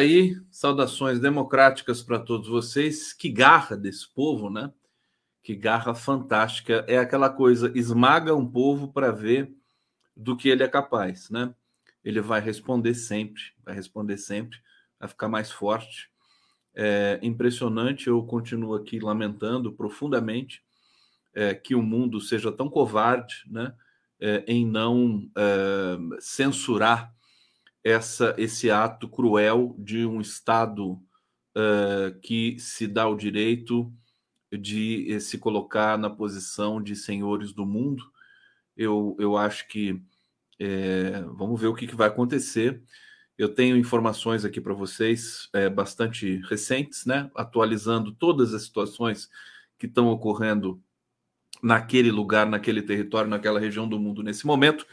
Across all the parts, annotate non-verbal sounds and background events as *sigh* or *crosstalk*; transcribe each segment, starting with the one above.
aí, saudações democráticas para todos vocês. Que garra desse povo, né? Que garra fantástica. É aquela coisa, esmaga um povo para ver do que ele é capaz, né? Ele vai responder sempre, vai responder sempre, vai ficar mais forte. É impressionante, eu continuo aqui lamentando profundamente é, que o mundo seja tão covarde, né? É, em não é, censurar essa, esse ato cruel de um Estado uh, que se dá o direito de se colocar na posição de senhores do mundo. Eu, eu acho que é, vamos ver o que, que, vai acontecer. Eu tenho informações aqui para vocês é, bastante recentes, né? atualizando todas as situações que estão ocorrendo naquele lugar, naquele território, naquela região do mundo nesse momento.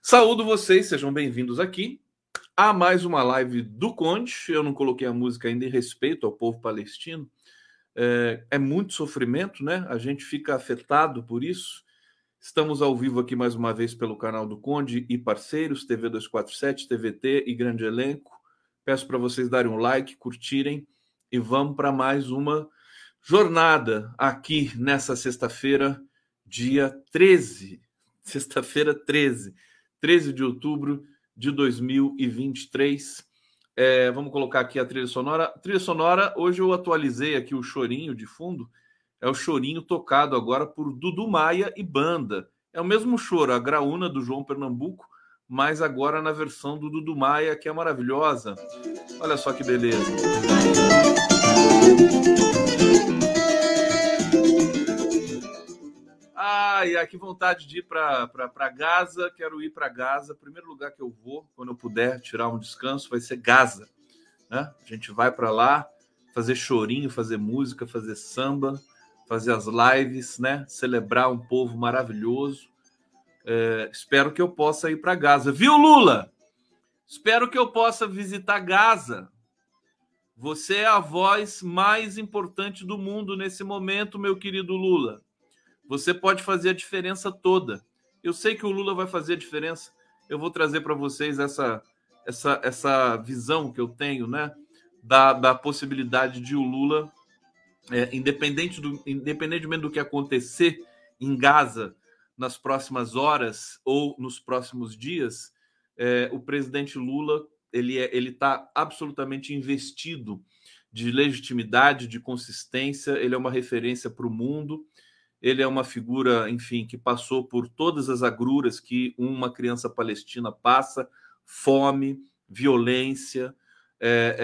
Saúdo vocês, sejam bem-vindos aqui a mais uma live do Conde. Eu não coloquei a música ainda em respeito ao povo palestino. É, é, muito sofrimento, né? A gente fica afetado por isso. Estamos ao vivo aqui mais uma vez pelo canal do Conde e parceiros, TV 247, TVT e Grande Elenco. Peço para vocês darem um like, curtirem e vamos para mais uma jornada aqui nessa sexta-feira, dia 13. Sexta-feira 13, 13 de outubro de 2023. É, vamos colocar aqui a trilha sonora. Trilha sonora, hoje eu atualizei aqui o chorinho de fundo. É o chorinho tocado agora por Dudu Maia e banda. É o mesmo choro, a graúna do João Pernambuco, mas agora na versão do Dudu Maia, que é maravilhosa. Olha só que beleza. Ai, ai, que vontade de ir para Gaza. Quero ir para Gaza. Primeiro lugar que eu vou, quando eu puder tirar um descanso, vai ser Gaza. Né? A gente vai para lá fazer chorinho, fazer música, fazer samba, fazer as lives, né? Celebrar um povo maravilhoso. É, espero que eu possa ir para Gaza. Viu, Lula? Espero que eu possa visitar Gaza. Você é a voz mais importante do mundo nesse momento, meu querido Lula. Você pode fazer a diferença toda. Eu sei que o Lula vai fazer a diferença. Eu vou trazer para vocês essa, essa, essa visão que eu tenho, né? Da, da possibilidade de o Lula, é, independente do, independentemente do que acontecer em Gaza nas próximas horas ou nos próximos dias, é, o presidente Lula ele é, ele está absolutamente investido de legitimidade, de consistência. Ele é uma referência para o mundo ele é uma figura, enfim, que passou por todas as agruras que uma criança palestina passa: fome, violência, é,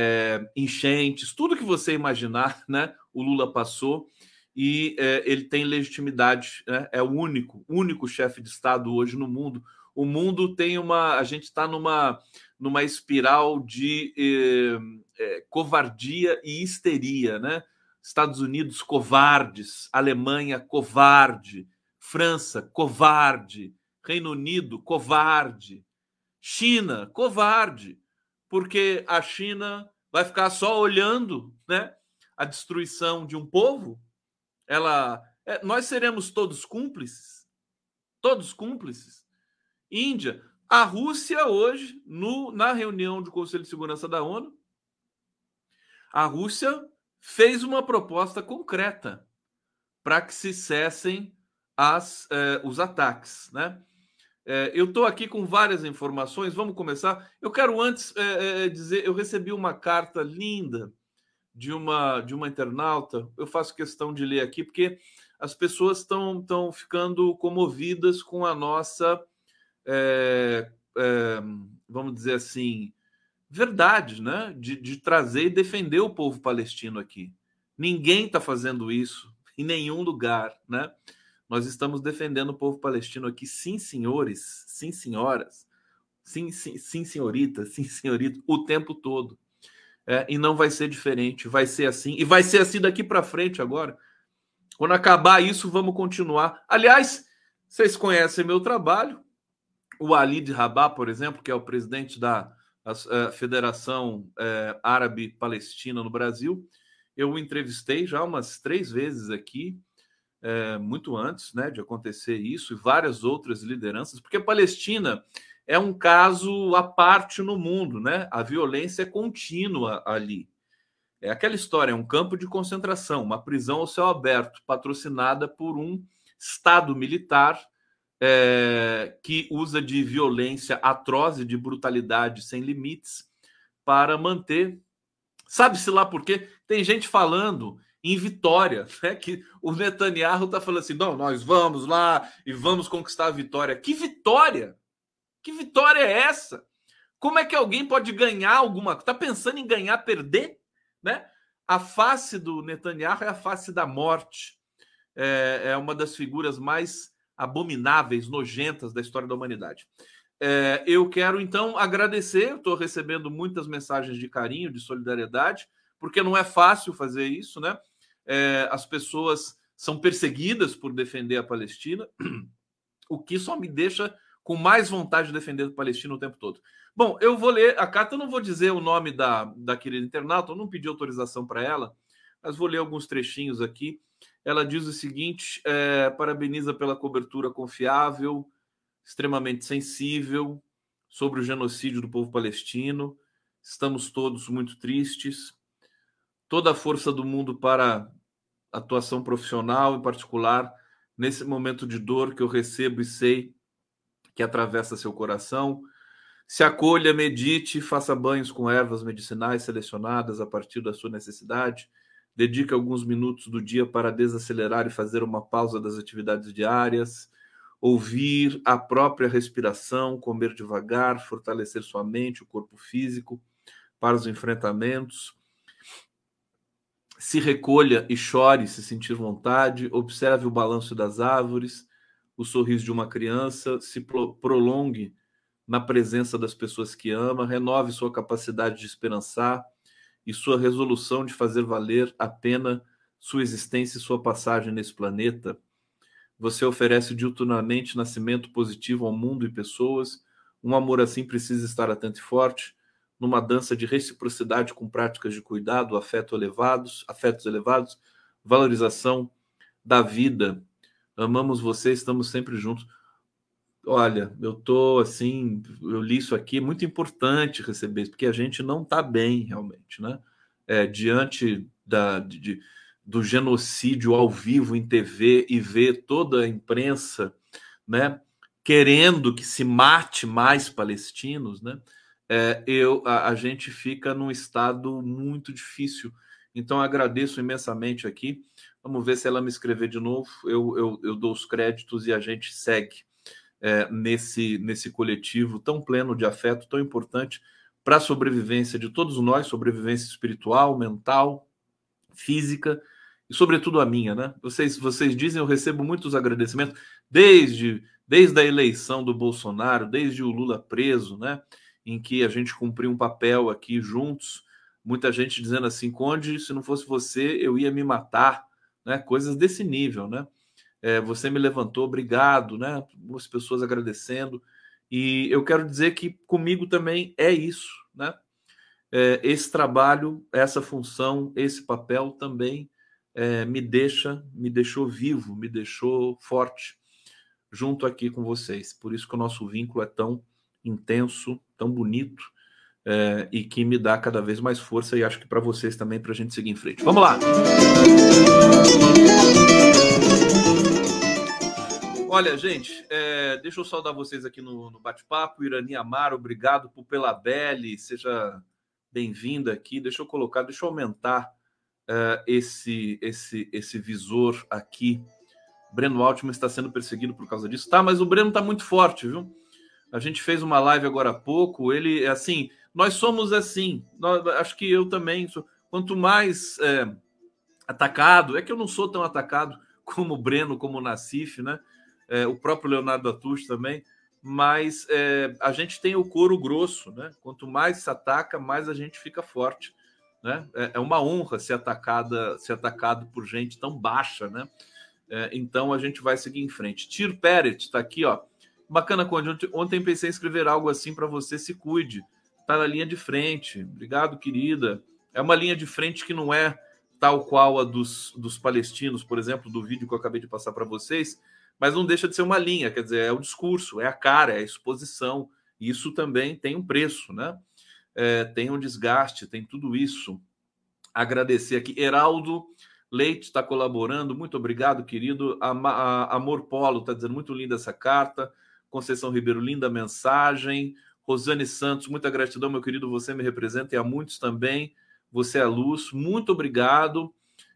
é, enchentes, tudo que você imaginar, *laughs* né? O Lula passou e é, ele tem legitimidade, né? é o único, único chefe de Estado hoje no mundo. O mundo tem uma, a gente está numa numa espiral de eh, eh, covardia e histeria, né? Estados Unidos covardes, Alemanha covarde, França covarde, Reino Unido covarde, China covarde, porque a China vai ficar só olhando, né, a destruição de um povo. Ela, é, nós seremos todos cúmplices, todos cúmplices. Índia, a Rússia hoje no, na reunião do Conselho de Segurança da ONU, a Rússia fez uma proposta concreta para que se cessem as, eh, os ataques. Né? Eh, eu estou aqui com várias informações, vamos começar. Eu quero antes eh, dizer: eu recebi uma carta linda de uma, de uma internauta, eu faço questão de ler aqui, porque as pessoas estão ficando comovidas com a nossa, vamos dizer assim, verdade, né? De, de trazer e defender o povo palestino aqui. Ninguém está fazendo isso em nenhum lugar, né? Nós estamos defendendo o povo palestino aqui, sim, senhores, sim, senhoras, sim, sim, sim senhoritas, sim, senhorita, o tempo todo. É, e não vai ser diferente, vai ser assim, e vai ser assim daqui para frente agora. Quando acabar isso, vamos continuar. Aliás, vocês conhecem meu trabalho. O Ali de Rabah, por exemplo, que é o presidente da a, Federação é, Árabe Palestina no Brasil, eu o entrevistei já umas três vezes aqui, é, muito antes né, de acontecer isso, e várias outras lideranças, porque a Palestina é um caso à parte no mundo, né? A violência é contínua ali. É aquela história, é um campo de concentração, uma prisão ao céu aberto, patrocinada por um Estado militar é, que usa de violência atroz e de brutalidade sem limites para manter. Sabe-se lá por quê? Tem gente falando em vitória, *laughs* né? que o Netanyahu está falando assim: não, nós vamos lá e vamos conquistar a vitória. Que vitória? Que vitória é essa? Como é que alguém pode ganhar alguma coisa? Está pensando em ganhar, perder? Né? A face do Netanyahu é a face da morte. É, é uma das figuras mais abomináveis, nojentas da história da humanidade. É, eu quero então agradecer, estou recebendo muitas mensagens de carinho, de solidariedade, porque não é fácil fazer isso, né? É, as pessoas são perseguidas por defender a Palestina, *clears throat* o que só me deixa com mais vontade de defender a Palestina o tempo todo. Bom, eu vou ler a carta, eu não vou dizer o nome da, da querida internauta, eu não pedi autorização para ela, mas vou ler alguns trechinhos aqui ela diz o seguinte: é, parabeniza pela cobertura confiável, extremamente sensível sobre o genocídio do povo palestino. Estamos todos muito tristes. Toda a força do mundo para atuação profissional, em particular nesse momento de dor que eu recebo e sei que atravessa seu coração. Se acolha, medite, faça banhos com ervas medicinais selecionadas a partir da sua necessidade Dedique alguns minutos do dia para desacelerar e fazer uma pausa das atividades diárias, ouvir a própria respiração, comer devagar, fortalecer sua mente, o corpo físico para os enfrentamentos. Se recolha e chore se sentir vontade, observe o balanço das árvores, o sorriso de uma criança, se prolongue na presença das pessoas que ama, renove sua capacidade de esperançar e sua resolução de fazer valer a pena sua existência e sua passagem nesse planeta. Você oferece diuturnamente nascimento positivo ao mundo e pessoas. Um amor assim precisa estar atento e forte, numa dança de reciprocidade com práticas de cuidado, afeto elevados, afetos elevados, valorização da vida. Amamos você, estamos sempre juntos. Olha, eu tô assim, eu li isso aqui, é muito importante receber isso, porque a gente não está bem realmente, né? É, diante da, de, do genocídio ao vivo em TV e ver toda a imprensa, né, querendo que se mate mais palestinos, né? É, eu, a, a gente fica num estado muito difícil. Então agradeço imensamente aqui. Vamos ver se ela me escrever de novo. Eu, eu, eu dou os créditos e a gente segue é, nesse, nesse coletivo tão pleno de afeto, tão importante para a sobrevivência de todos nós, sobrevivência espiritual, mental, física e sobretudo a minha, né? Vocês, vocês dizem, eu recebo muitos agradecimentos desde desde a eleição do Bolsonaro, desde o Lula preso, né? Em que a gente cumpriu um papel aqui juntos, muita gente dizendo assim, Conde, se não fosse você, eu ia me matar, né? Coisas desse nível, né? É, você me levantou, obrigado, né? Muitas pessoas agradecendo. E eu quero dizer que comigo também é isso, né? É, esse trabalho, essa função, esse papel também é, me deixa, me deixou vivo, me deixou forte junto aqui com vocês. Por isso que o nosso vínculo é tão intenso, tão bonito é, e que me dá cada vez mais força e acho que para vocês também para a gente seguir em frente. Vamos lá. Olha, gente, é, deixa eu saudar vocês aqui no, no bate-papo. Irani Amaro, obrigado por pela Belle, seja bem-vinda aqui. Deixa eu colocar, deixa eu aumentar é, esse, esse, esse visor aqui. Breno Altman está sendo perseguido por causa disso. Tá, mas o Breno está muito forte, viu? A gente fez uma live agora há pouco. Ele, assim, nós somos assim. Nós, acho que eu também. Sou, quanto mais é, atacado, é que eu não sou tão atacado como o Breno, como o Nassif, né? É, o próprio Leonardo Atush também, mas é, a gente tem o couro grosso, né? Quanto mais se ataca, mais a gente fica forte, né? É, é uma honra ser atacada, ser atacado por gente tão baixa, né? É, então a gente vai seguir em frente. Tir Peret está aqui, ó. Bacana, Conde. Ontem pensei em escrever algo assim para você. Se cuide. Está na linha de frente. Obrigado, querida. É uma linha de frente que não é tal qual a dos, dos palestinos, por exemplo, do vídeo que eu acabei de passar para vocês, mas não deixa de ser uma linha, quer dizer, é o discurso, é a cara, é a exposição. Isso também tem um preço, né? É, tem um desgaste, tem tudo isso. Agradecer aqui. Heraldo Leite está colaborando, muito obrigado, querido. A, a, Amor Polo está dizendo muito linda essa carta. Conceição Ribeiro, linda mensagem. Rosane Santos, muita gratidão, meu querido. Você me representa e a muitos também. Você é luz. Muito obrigado.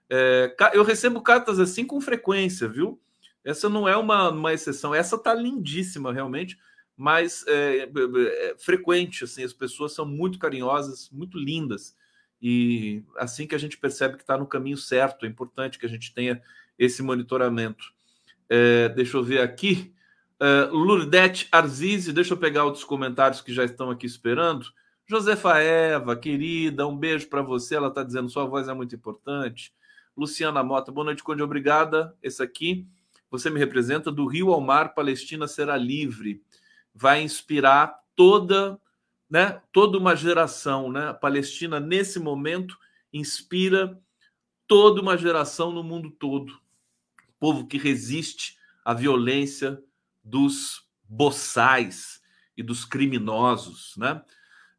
É, eu recebo cartas assim com frequência, viu? Essa não é uma, uma exceção. Essa tá lindíssima, realmente, mas é, é, é frequente. Assim, as pessoas são muito carinhosas, muito lindas. E assim que a gente percebe que está no caminho certo, é importante que a gente tenha esse monitoramento. É, deixa eu ver aqui. Uh, Lourdete Arzizi, deixa eu pegar outros comentários que já estão aqui esperando. Josefa Eva, querida, um beijo para você. Ela está dizendo sua voz é muito importante. Luciana Mota, boa noite, Conde, obrigada. Esse aqui, você me representa. Do Rio ao Mar, Palestina será livre. Vai inspirar toda, né, toda uma geração, né? A Palestina nesse momento inspira toda uma geração no mundo todo. Povo que resiste à violência dos boçais e dos criminosos, né?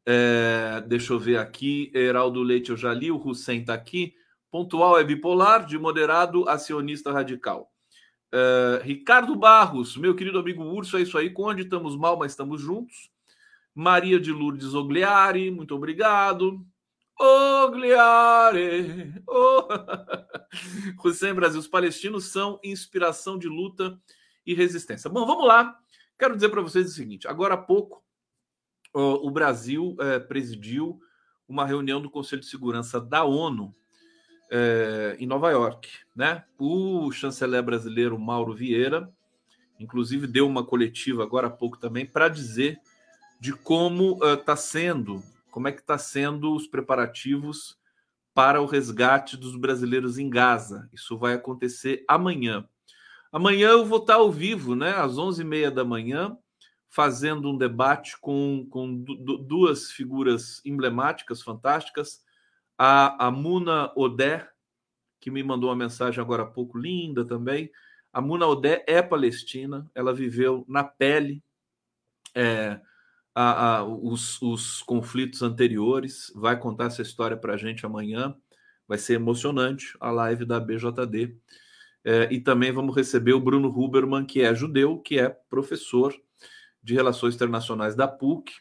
É, deixa eu ver aqui. Heraldo Leite, eu já li. O Hussein está aqui. Pontual é bipolar, de moderado a sionista radical. É, Ricardo Barros, meu querido amigo Urso, é isso aí. Onde estamos mal, mas estamos juntos. Maria de Lourdes Ogliari, muito obrigado. Ogliari! Oh. *laughs* Hussein Brasil, os palestinos são inspiração de luta e resistência. Bom, vamos lá. Quero dizer para vocês o seguinte: agora há pouco, o Brasil é, presidiu uma reunião do Conselho de Segurança da ONU é, em Nova York. Né? O chanceler brasileiro Mauro Vieira, inclusive, deu uma coletiva agora há pouco também para dizer de como está uh, sendo, como é que está sendo os preparativos para o resgate dos brasileiros em Gaza. Isso vai acontecer amanhã. Amanhã eu vou estar ao vivo, né, às 11h30 da manhã, fazendo um debate com, com duas figuras emblemáticas, fantásticas. A, a Muna Odé, que me mandou uma mensagem agora há pouco, linda também. A Muna Odé é palestina, ela viveu na pele é, a, a, os, os conflitos anteriores, vai contar essa história para a gente amanhã. Vai ser emocionante a live da BJD. É, e também vamos receber o Bruno Huberman, que é judeu, que é professor de Relações Internacionais da PUC.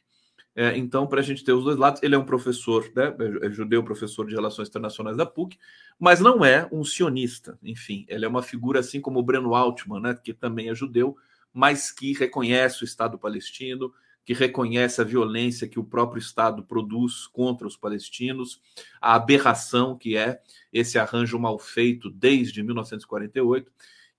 É, então, para a gente ter os dois lados, ele é um professor, né, é judeu, professor de Relações Internacionais da PUC, mas não é um sionista. Enfim, ele é uma figura assim como o Breno Altman, né, que também é judeu, mas que reconhece o Estado palestino, que reconhece a violência que o próprio Estado produz contra os palestinos, a aberração que é esse arranjo mal feito desde 1948.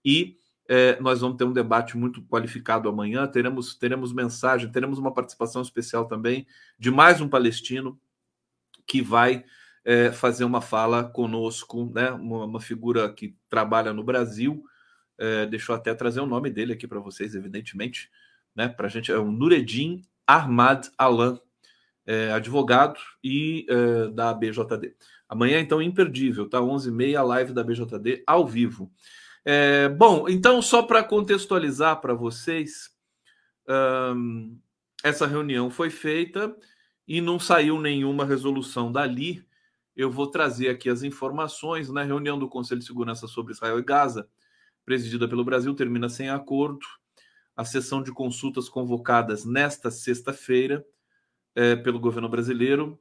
E é, nós vamos ter um debate muito qualificado amanhã. Teremos, teremos mensagem, teremos uma participação especial também de mais um palestino que vai é, fazer uma fala conosco, né? uma, uma figura que trabalha no Brasil. É, deixa eu até trazer o nome dele aqui para vocês, evidentemente né? Para a gente é o Nureddin Ahmad Alan, é, advogado e é, da BJD. Amanhã, então, imperdível, tá? 11h30, a live da BJD ao vivo. É, bom, então, só para contextualizar para vocês, essa reunião foi feita e não saiu nenhuma resolução dali. Eu vou trazer aqui as informações. Na né? reunião do Conselho de Segurança sobre Israel e Gaza, presidida pelo Brasil, termina sem acordo a sessão de consultas convocadas nesta sexta-feira é, pelo governo brasileiro,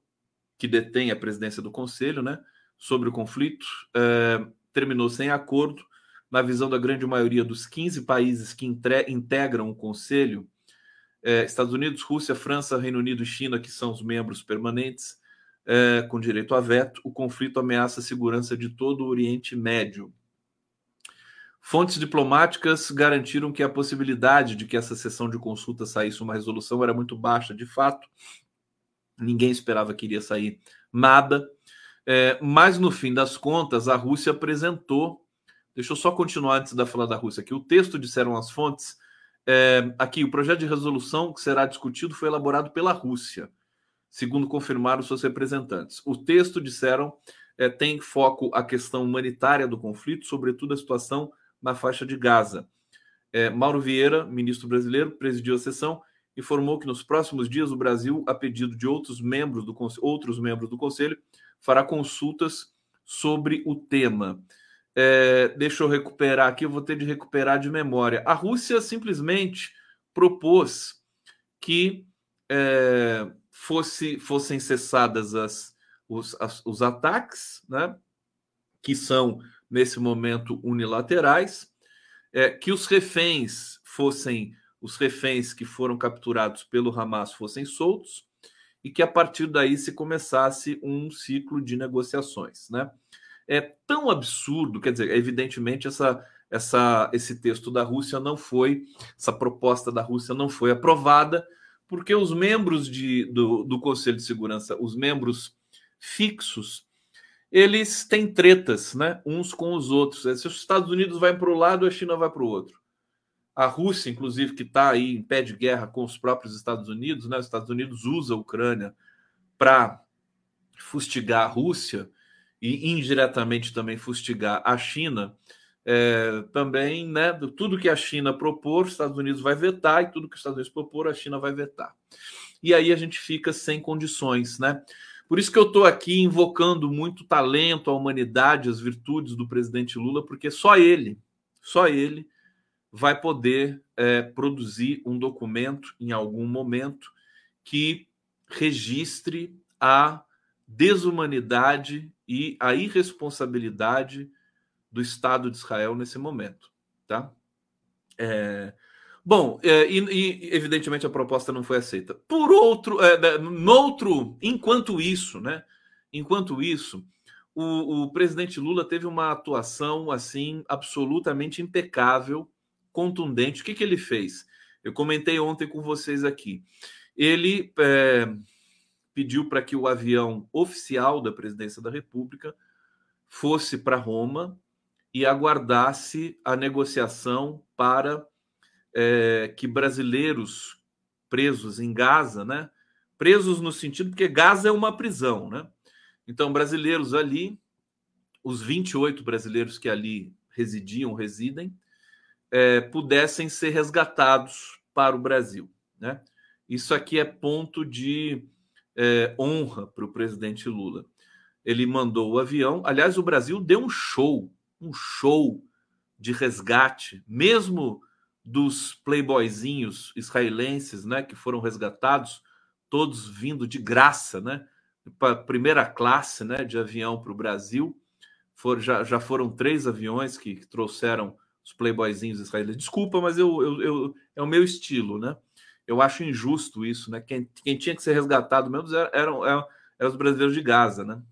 que detém a presidência do Conselho, né, sobre o conflito, é, terminou sem acordo. Na visão da grande maioria dos 15 países que integram o Conselho, é, Estados Unidos, Rússia, França, Reino Unido e China, que são os membros permanentes, é, com direito a veto, o conflito ameaça a segurança de todo o Oriente Médio. Fontes diplomáticas garantiram que a possibilidade de que essa sessão de consulta saísse uma resolução era muito baixa, de fato. Ninguém esperava que iria sair nada. É, mas, no fim das contas, a Rússia apresentou. Deixa eu só continuar antes da falar da Rússia aqui. O texto, disseram as fontes, é, aqui, o projeto de resolução que será discutido foi elaborado pela Rússia, segundo confirmaram seus representantes. O texto, disseram, é, tem foco a questão humanitária do conflito, sobretudo a situação na faixa de Gaza. É, Mauro Vieira, ministro brasileiro, presidiu a sessão, informou que nos próximos dias o Brasil, a pedido de outros membros do, outros membros do Conselho, fará consultas sobre o tema. É, deixa eu recuperar aqui, eu vou ter de recuperar de memória. A Rússia simplesmente propôs que é, fosse, fossem cessadas as, os, as, os ataques, né, que são, nesse momento, unilaterais, é, que os reféns fossem, os reféns que foram capturados pelo Hamas fossem soltos, e que a partir daí se começasse um ciclo de negociações, né? É tão absurdo, quer dizer, evidentemente essa, essa, esse texto da Rússia não foi, essa proposta da Rússia não foi aprovada, porque os membros de, do, do Conselho de Segurança, os membros fixos, eles têm tretas, né, uns com os outros. Se os Estados Unidos vai para o lado, a China vai para o outro. A Rússia, inclusive, que está aí em pé de guerra com os próprios Estados Unidos, né? Os Estados Unidos usa a Ucrânia para fustigar a Rússia e indiretamente também fustigar a China, é, também, né, tudo que a China propor, os Estados Unidos vai vetar, e tudo que os Estados Unidos propor, a China vai vetar. E aí a gente fica sem condições, né? Por isso que eu estou aqui invocando muito talento, a humanidade, as virtudes do presidente Lula, porque só ele, só ele vai poder é, produzir um documento em algum momento que registre a desumanidade e a irresponsabilidade do Estado de Israel nesse momento, tá? É, bom, é, e, e, evidentemente a proposta não foi aceita. Por outro, é, noutro, enquanto isso, né? Enquanto isso, o, o presidente Lula teve uma atuação assim absolutamente impecável, contundente. O que, que ele fez? Eu comentei ontem com vocês aqui. Ele é, pediu para que o avião oficial da presidência da República fosse para Roma e aguardasse a negociação para é, que brasileiros presos em Gaza, né? Presos no sentido porque Gaza é uma prisão, né? Então, brasileiros ali, os 28 brasileiros que ali residiam, residem, é, pudessem ser resgatados para o Brasil, né? Isso aqui é ponto de é, honra para o presidente Lula. Ele mandou o avião. Aliás, o Brasil deu um show, um show de resgate, mesmo dos playboyzinhos israelenses, né, que foram resgatados, todos vindo de graça, né, para primeira classe, né, de avião para o Brasil. For, já, já foram três aviões que, que trouxeram os playboyzinhos israelenses. Desculpa, mas eu, eu, eu, é o meu estilo, né? Eu acho injusto isso, né? Quem, quem tinha que ser resgatado mesmo eram, eram, eram os brasileiros de Gaza, né?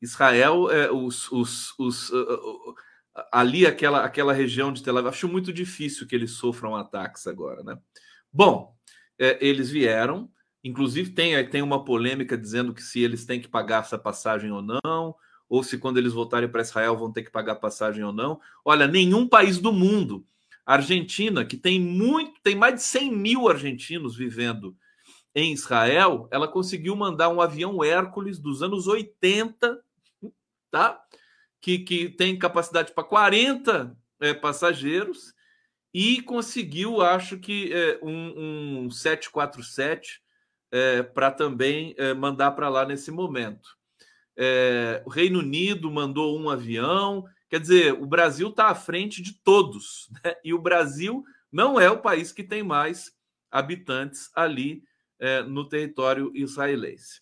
Israel, é, os, os, os, uh, ali aquela, aquela região de Tel Aviv, acho muito difícil que eles sofram ataques agora, né? Bom, é, eles vieram, inclusive tem, tem uma polêmica dizendo que se eles têm que pagar essa passagem ou não, ou se quando eles voltarem para Israel vão ter que pagar passagem ou não. Olha, nenhum país do mundo Argentina, que tem muito, tem mais de 100 mil argentinos vivendo em Israel, ela conseguiu mandar um avião Hércules dos anos 80, tá? Que, que tem capacidade para 40 é, passageiros e conseguiu, acho que, é, um, um 747 é, para também é, mandar para lá nesse momento. É, o Reino Unido mandou um avião, Quer dizer, o Brasil está à frente de todos, né? e o Brasil não é o país que tem mais habitantes ali é, no território israelense.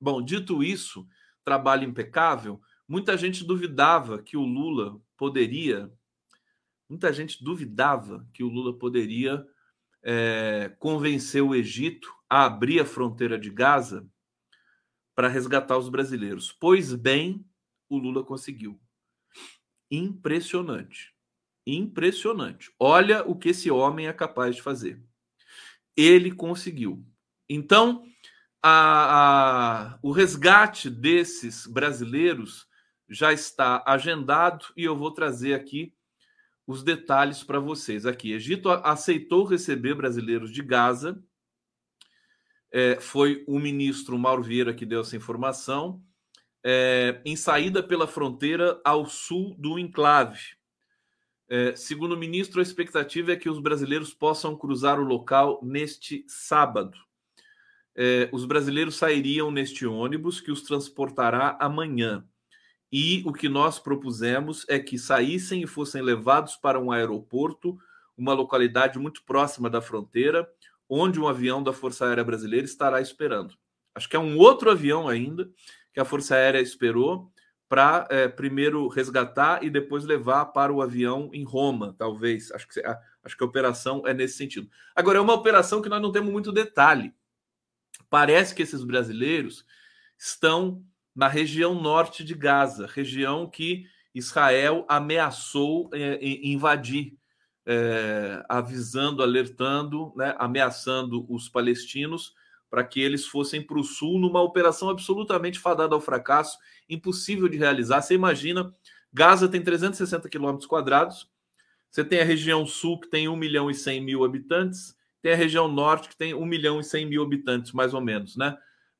Bom, dito isso, trabalho impecável, muita gente duvidava que o Lula poderia, muita gente duvidava que o Lula poderia é, convenceu o Egito a abrir a fronteira de Gaza para resgatar os brasileiros. Pois bem, o Lula conseguiu. Impressionante. Impressionante. Olha o que esse homem é capaz de fazer. Ele conseguiu. Então, a, a, o resgate desses brasileiros já está agendado e eu vou trazer aqui os detalhes para vocês. Aqui, Egito aceitou receber brasileiros de Gaza. É, foi o ministro Mauro Vieira que deu essa informação. É, em saída pela fronteira ao sul do enclave. É, segundo o ministro, a expectativa é que os brasileiros possam cruzar o local neste sábado. É, os brasileiros sairiam neste ônibus que os transportará amanhã. E o que nós propusemos é que saíssem e fossem levados para um aeroporto, uma localidade muito próxima da fronteira, onde um avião da Força Aérea Brasileira estará esperando. Acho que é um outro avião ainda que a Força Aérea esperou para é, primeiro resgatar e depois levar para o avião em Roma, talvez. Acho que, acho que a operação é nesse sentido. Agora, é uma operação que nós não temos muito detalhe. Parece que esses brasileiros estão na região norte de Gaza, região que Israel ameaçou é, invadir, é, avisando, alertando, né, ameaçando os palestinos para que eles fossem para o sul numa operação absolutamente fadada ao fracasso, impossível de realizar. Você imagina, Gaza tem 360 quilômetros quadrados, você tem a região sul que tem 1 milhão e 100 mil habitantes, tem a região norte que tem 1 milhão e 100 mil habitantes, mais ou menos, né?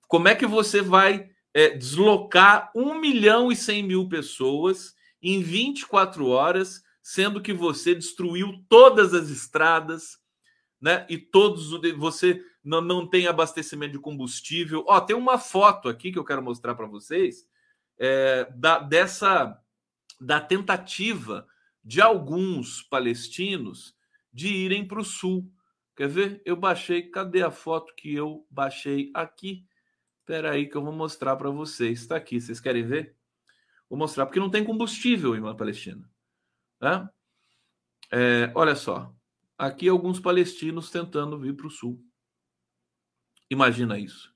Como é que você vai é, deslocar 1 milhão e 100 mil pessoas em 24 horas, sendo que você destruiu todas as estradas, né? E todos você não, não tem abastecimento de combustível. Ó, tem uma foto aqui que eu quero mostrar para vocês é, da, dessa da tentativa de alguns palestinos de irem para o sul. Quer ver? Eu baixei. Cadê a foto que eu baixei aqui? Espera aí que eu vou mostrar para vocês. Está aqui. Vocês querem ver? Vou mostrar porque não tem combustível em Palestina. Né? É, olha só. Aqui alguns palestinos tentando vir para o sul. Imagina isso.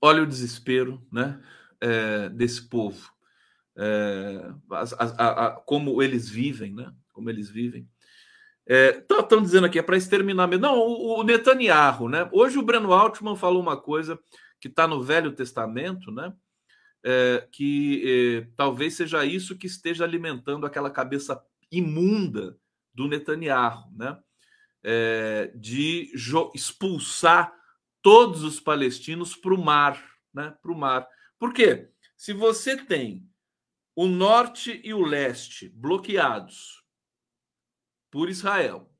Olha o desespero, né? É, desse povo. É, a, a, como eles vivem, né? Como eles vivem. Estão é, dizendo aqui, é para exterminar mesmo. Não, o, o Netanyahu, né? Hoje o Breno Altman falou uma coisa que está no Velho Testamento, né? É, que é, talvez seja isso que esteja alimentando aquela cabeça imunda do Netanyahu, né? É, de expulsar todos os palestinos para o mar, né? Para o mar. Por quê? Se você tem o norte e o leste bloqueados por Israel,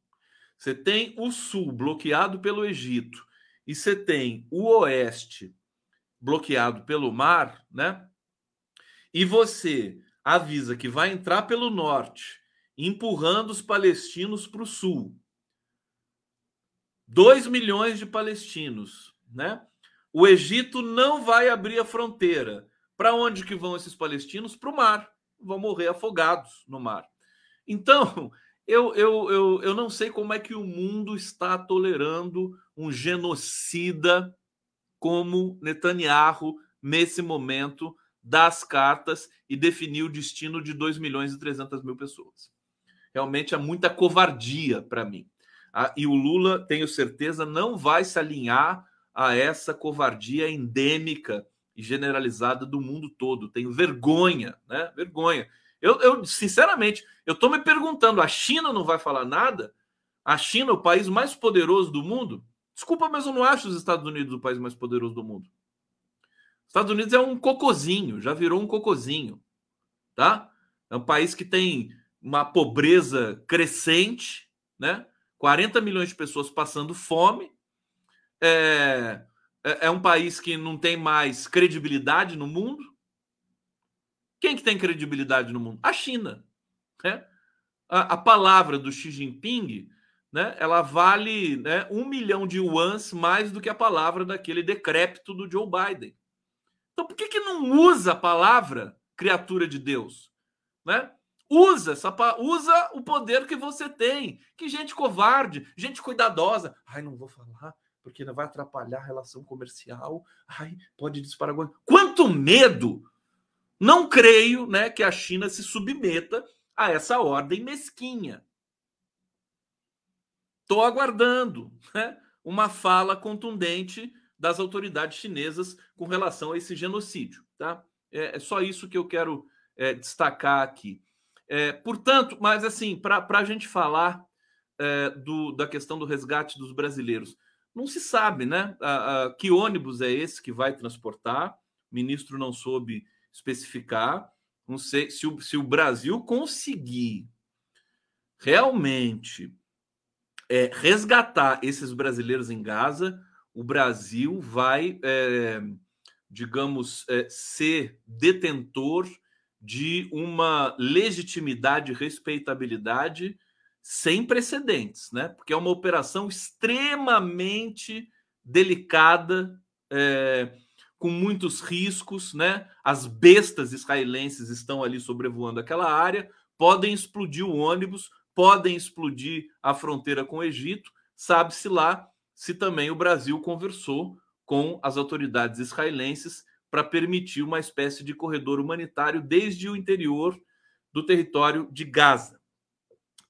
você tem o sul bloqueado pelo Egito e você tem o oeste bloqueado pelo mar, né? E você avisa que vai entrar pelo norte, empurrando os palestinos para o sul. 2 milhões de palestinos, né? O Egito não vai abrir a fronteira. Para onde que vão esses palestinos? Para o mar. Vão morrer afogados no mar. Então, *laughs* eu, eu, eu, eu não sei como é que o mundo está tolerando um genocida como Netanyahu nesse momento das cartas e definir o destino de 2 milhões e 300 mil pessoas. Realmente é muita covardia para mim. Ah, e o Lula, tenho certeza, não vai se alinhar a essa covardia endêmica e generalizada do mundo todo. Tenho vergonha, né? Vergonha. Eu, eu sinceramente, eu estou me perguntando: a China não vai falar nada? A China, o país mais poderoso do mundo? Desculpa, mas eu não acho os Estados Unidos o país mais poderoso do mundo. Os Estados Unidos é um cocozinho, já virou um cocozinho, tá? É um país que tem uma pobreza crescente, né? 40 milhões de pessoas passando fome. É, é, é um país que não tem mais credibilidade no mundo. Quem que tem credibilidade no mundo? A China. Né? A, a palavra do Xi Jinping, né, ela vale né, um milhão de yuans mais do que a palavra daquele decrépito do Joe Biden. Então, por que, que não usa a palavra criatura de Deus? Né? Usa usa o poder que você tem. Que gente covarde, gente cuidadosa. Ai, não vou falar porque vai atrapalhar a relação comercial. Ai, pode disparar. Quanto medo! Não creio, né, que a China se submeta a essa ordem mesquinha. Estou aguardando né, uma fala contundente das autoridades chinesas com relação a esse genocídio. Tá? É, é só isso que eu quero é, destacar aqui. É, portanto, mas assim, para a gente falar é, do, da questão do resgate dos brasileiros, não se sabe, né? A, a, que ônibus é esse que vai transportar? O ministro não soube especificar. Não sei se o, se o Brasil conseguir realmente é, resgatar esses brasileiros em Gaza, o Brasil vai, é, digamos, é, ser detentor de uma legitimidade e respeitabilidade sem precedentes, né? Porque é uma operação extremamente delicada, é, com muitos riscos, né? As bestas israelenses estão ali sobrevoando aquela área, podem explodir o ônibus, podem explodir a fronteira com o Egito. Sabe-se lá se também o Brasil conversou com as autoridades israelenses para permitir uma espécie de corredor humanitário desde o interior do território de Gaza.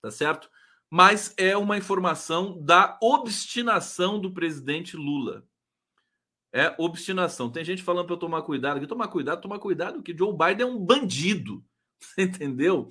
Tá certo? Mas é uma informação da obstinação do presidente Lula. É obstinação. Tem gente falando para eu tomar cuidado. Tomar cuidado, tomar cuidado, que Joe Biden é um bandido. *laughs* Entendeu?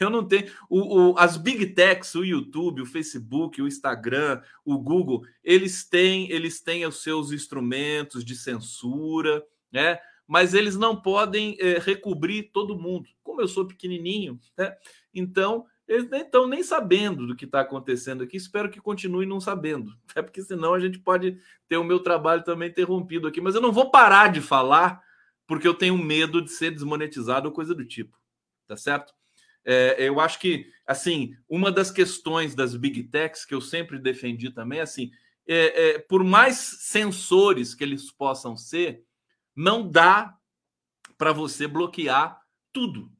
Eu não tenho. O, o, as big techs, o YouTube, o Facebook, o Instagram, o Google, eles têm, eles têm os seus instrumentos de censura, né? Mas eles não podem é, recobrir todo mundo. Como eu sou pequenininho, né? Então eles nem estão nem sabendo do que está acontecendo aqui. Espero que continue não sabendo, *laughs* é porque senão a gente pode ter o meu trabalho também interrompido aqui. Mas eu não vou parar de falar porque eu tenho medo de ser desmonetizado ou coisa do tipo, tá certo? É, eu acho que, assim, uma das questões das big techs que eu sempre defendi também, assim, é, é, por mais sensores que eles possam ser, não dá para você bloquear tudo.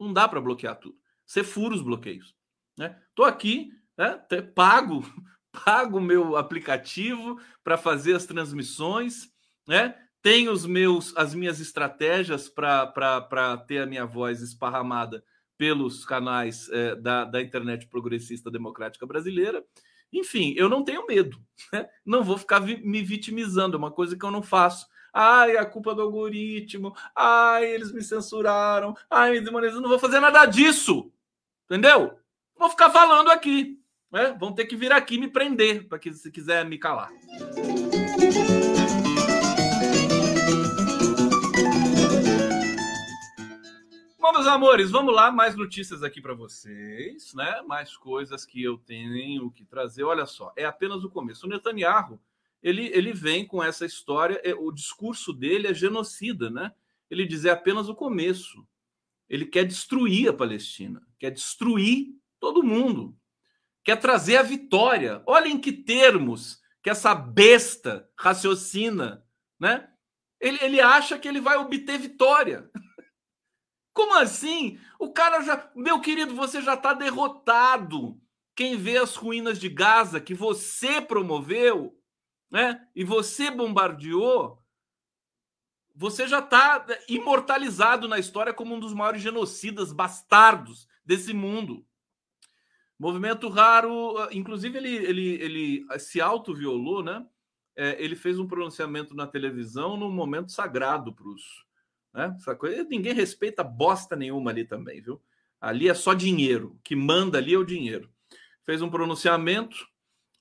Não dá para bloquear tudo. Você fura os bloqueios. Né? Tô aqui, né? pago, *laughs* pago o meu aplicativo para fazer as transmissões, né? Tenho os meus, as minhas estratégias para ter a minha voz esparramada pelos canais é, da, da internet progressista democrática brasileira. Enfim, eu não tenho medo, né? não vou ficar vi me vitimizando, é uma coisa que eu não faço. Ai, a culpa do algoritmo, ai, eles me censuraram, ai, me eu não vou fazer nada disso, entendeu? Vou ficar falando aqui, né? Vão ter que vir aqui me prender para que se quiser me calar. Bom, meus amores, vamos lá, mais notícias aqui para vocês, né? Mais coisas que eu tenho que trazer. Olha só, é apenas o começo. O Netanyahu, ele, ele vem com essa história, é, o discurso dele é genocida, né? Ele diz é apenas o começo. Ele quer destruir a Palestina, quer destruir todo mundo, quer trazer a vitória. Olha em que termos que essa besta raciocina, né? Ele, ele acha que ele vai obter vitória. *laughs* Como assim? O cara já. Meu querido, você já está derrotado. Quem vê as ruínas de Gaza que você promoveu, né? E você bombardeou, você já está imortalizado na história como um dos maiores genocidas bastardos desse mundo. Movimento raro, inclusive ele, ele, ele se autoviolou, né? É, ele fez um pronunciamento na televisão num momento sagrado para os né? Coisa, ninguém respeita bosta nenhuma ali também, viu? Ali é só dinheiro. O que manda ali é o dinheiro. Fez um pronunciamento.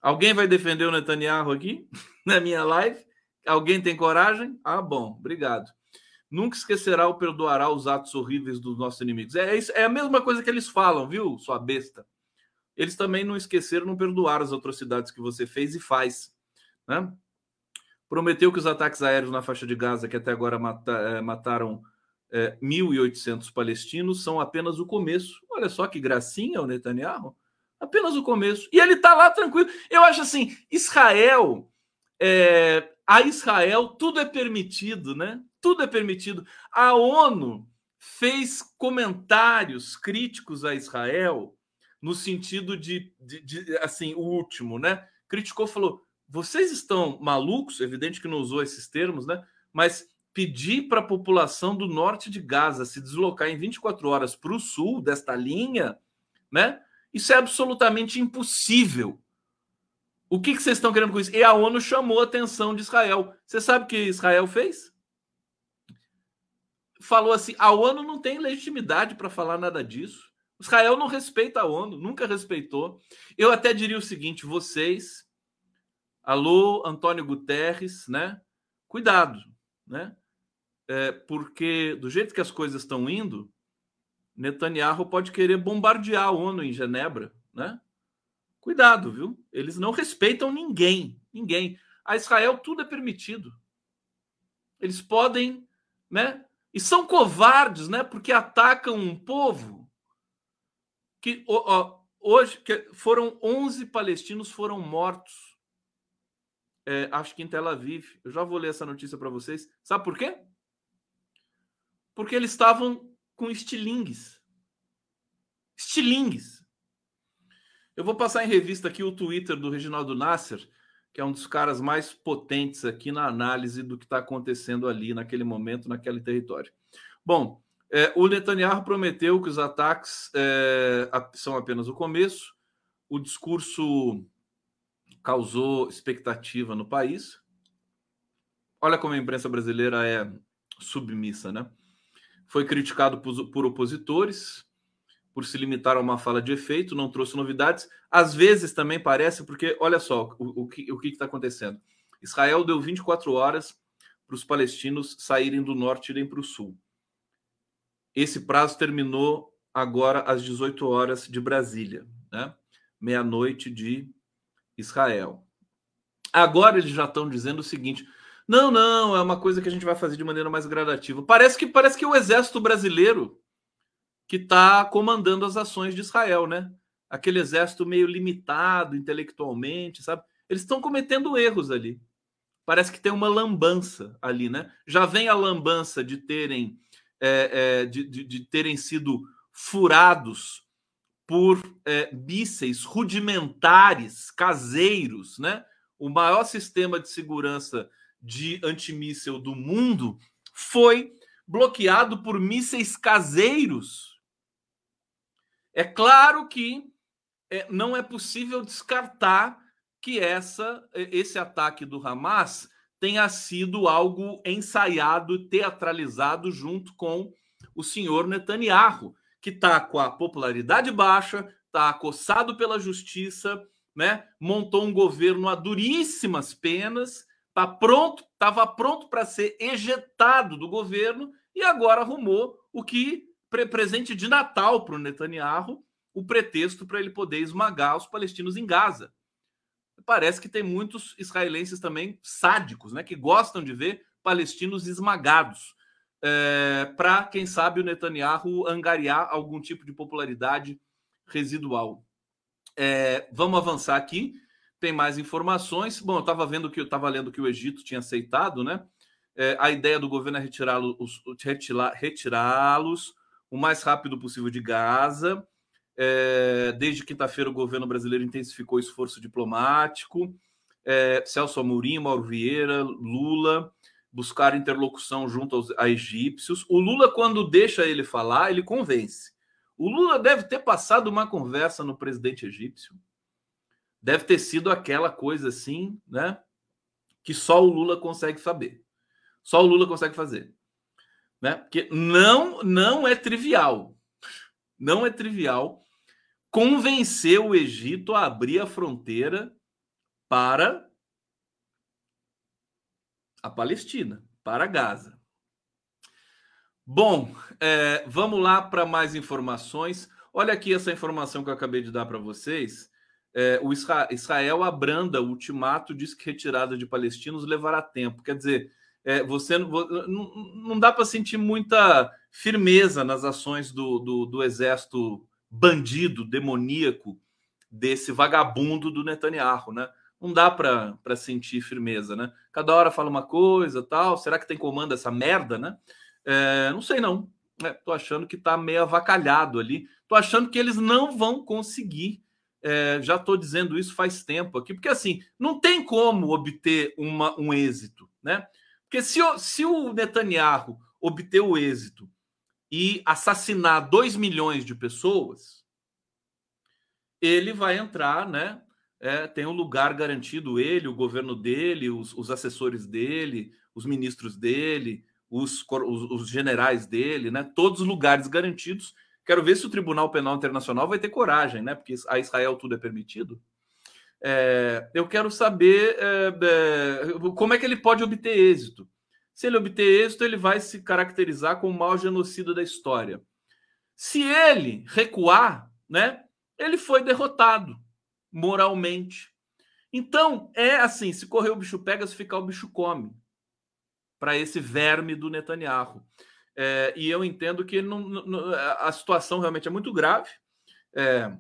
Alguém vai defender o Netanyahu aqui *laughs* na minha live? Alguém tem coragem? Ah, bom, obrigado. Nunca esquecerá ou perdoará os atos horríveis dos nossos inimigos. É, isso, é a mesma coisa que eles falam, viu, sua besta? Eles também não esqueceram, não perdoaram as atrocidades que você fez e faz. Né? prometeu que os ataques aéreos na faixa de Gaza, que até agora mata, é, mataram é, 1.800 palestinos, são apenas o começo. Olha só que gracinha o Netanyahu. Apenas o começo. E ele está lá tranquilo. Eu acho assim: Israel, é, a Israel, tudo é permitido, né? Tudo é permitido. A ONU fez comentários críticos a Israel no sentido de, de, de, assim, o último, né? Criticou, falou: vocês estão malucos? Evidente que não usou esses termos, né? Mas pedir para a população do norte de Gaza se deslocar em 24 horas para o sul desta linha, né? Isso é absolutamente impossível. O que, que vocês estão querendo com isso? E a ONU chamou a atenção de Israel. Você sabe o que Israel fez? Falou assim: a ONU não tem legitimidade para falar nada disso. Israel não respeita a ONU, nunca respeitou. Eu até diria o seguinte: vocês, alô, Antônio Guterres, né? Cuidado, né? É, porque do jeito que as coisas estão indo, Netanyahu pode querer bombardear a ONU em Genebra, né? Cuidado, viu? Eles não respeitam ninguém, ninguém. A Israel tudo é permitido. Eles podem, né? E são covardes, né? Porque atacam um povo que ó, hoje que foram 11 palestinos foram mortos. É, acho que em Tel Aviv. Eu já vou ler essa notícia para vocês. Sabe por quê? Porque eles estavam com estilingues. Estilingues. Eu vou passar em revista aqui o Twitter do Reginaldo Nasser, que é um dos caras mais potentes aqui na análise do que está acontecendo ali naquele momento, naquele território. Bom, é, o Netanyahu prometeu que os ataques é, são apenas o começo. O discurso causou expectativa no país. Olha como a imprensa brasileira é submissa, né? Foi criticado por, por opositores, por se limitar a uma fala de efeito, não trouxe novidades. Às vezes também parece, porque olha só o, o que o está acontecendo. Israel deu 24 horas para os palestinos saírem do norte e irem para o sul. Esse prazo terminou agora às 18 horas de Brasília, né? meia-noite de Israel. Agora eles já estão dizendo o seguinte: não, não, é uma coisa que a gente vai fazer de maneira mais gradativa. Parece que parece que o exército brasileiro que está comandando as ações de Israel, né? Aquele exército meio limitado intelectualmente, sabe? Eles estão cometendo erros ali. Parece que tem uma lambança ali, né? Já vem a lambança de terem é, é, de, de, de, terem sido furados por é, mísseis rudimentares, caseiros, né? O maior sistema de segurança de antimíssel do mundo foi bloqueado por mísseis caseiros é claro que é, não é possível descartar que essa, esse ataque do Hamas tenha sido algo ensaiado, teatralizado junto com o senhor Netanyahu, que está com a popularidade baixa, está acossado pela justiça, né? montou um governo a duríssimas penas, tá pronto, estava pronto para ser ejetado do governo e agora arrumou o que presente de Natal para o Netanyahu, o pretexto para ele poder esmagar os palestinos em Gaza. Parece que tem muitos israelenses também sádicos, né, que gostam de ver palestinos esmagados, é, para, quem sabe, o Netanyahu angariar algum tipo de popularidade residual. É, vamos avançar aqui. Tem mais informações. Bom, eu estava vendo que eu estava lendo que o Egito tinha aceitado, né? É, a ideia do governo é retirá-los retirá o mais rápido possível de Gaza. É, desde quinta-feira, o governo brasileiro intensificou o esforço diplomático. É, Celso Amorim, Mauro Vieira, Lula buscaram interlocução junto aos a egípcios. O Lula, quando deixa ele falar, ele convence. O Lula deve ter passado uma conversa no presidente egípcio. Deve ter sido aquela coisa assim, né? Que só o Lula consegue saber. Só o Lula consegue fazer né? Porque não não é trivial. Não é trivial convencer o Egito a abrir a fronteira para a Palestina, para Gaza. Bom, é, vamos lá para mais informações. Olha aqui essa informação que eu acabei de dar para vocês. É, o Israel abranda o ultimato, diz que retirada de palestinos levará tempo. Quer dizer, é, você não, não dá para sentir muita firmeza nas ações do, do, do, exército bandido, demoníaco, desse vagabundo do Netanyahu, né? Não dá para sentir firmeza, né? Cada hora fala uma coisa, tal. Será que tem comando essa merda, né? É, não sei não. Estou né? achando que está meio avacalhado ali. Estou achando que eles não vão conseguir. É, já estou dizendo isso faz tempo aqui, porque assim não tem como obter uma, um êxito, né? Porque se, se o Netanyahu obter o êxito e assassinar 2 milhões de pessoas, ele vai entrar, né? É, tem um lugar garantido, ele, o governo dele, os, os assessores dele, os ministros dele, os, os, os, generais dele, né? Todos os lugares garantidos. Quero ver se o Tribunal Penal Internacional vai ter coragem, né? Porque a Israel tudo é permitido. É, eu quero saber é, é, como é que ele pode obter êxito. Se ele obter êxito, ele vai se caracterizar como o maior genocida da história. Se ele recuar, né? Ele foi derrotado moralmente. Então, é assim: se correr o bicho pega, se ficar o bicho come para esse verme do Netanyahu. É, e eu entendo que não, não, a situação realmente é muito grave. É,